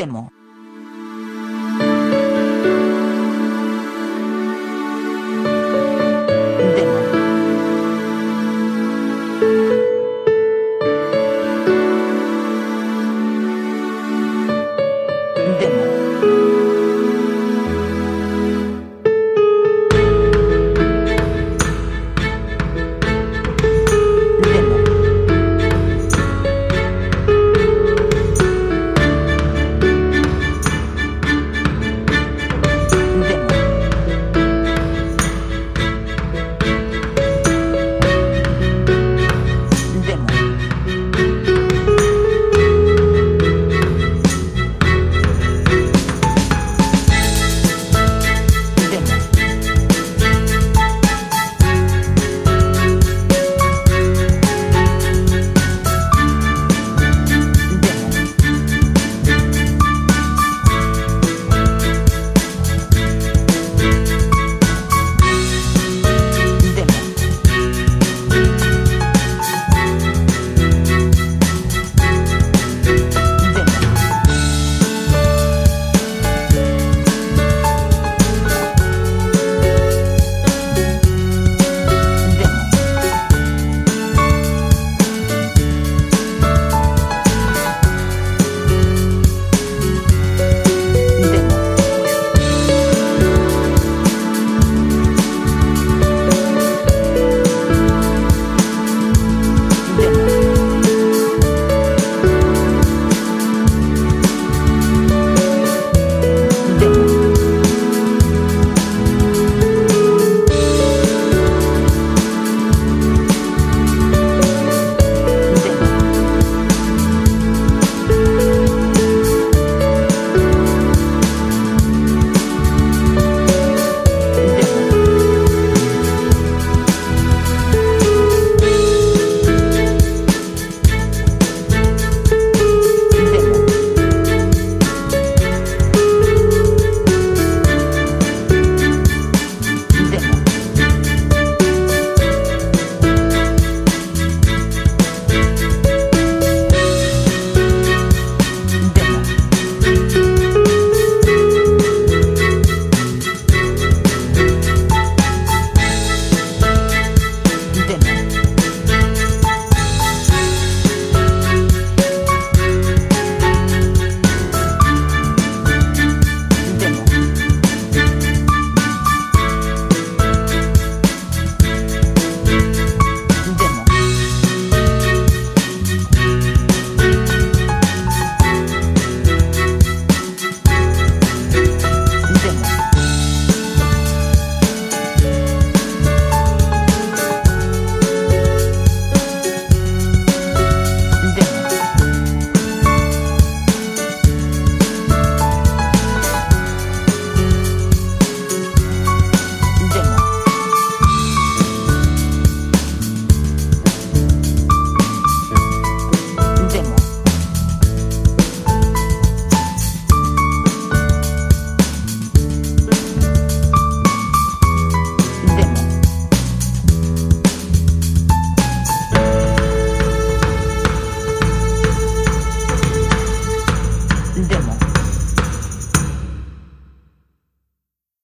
Demo.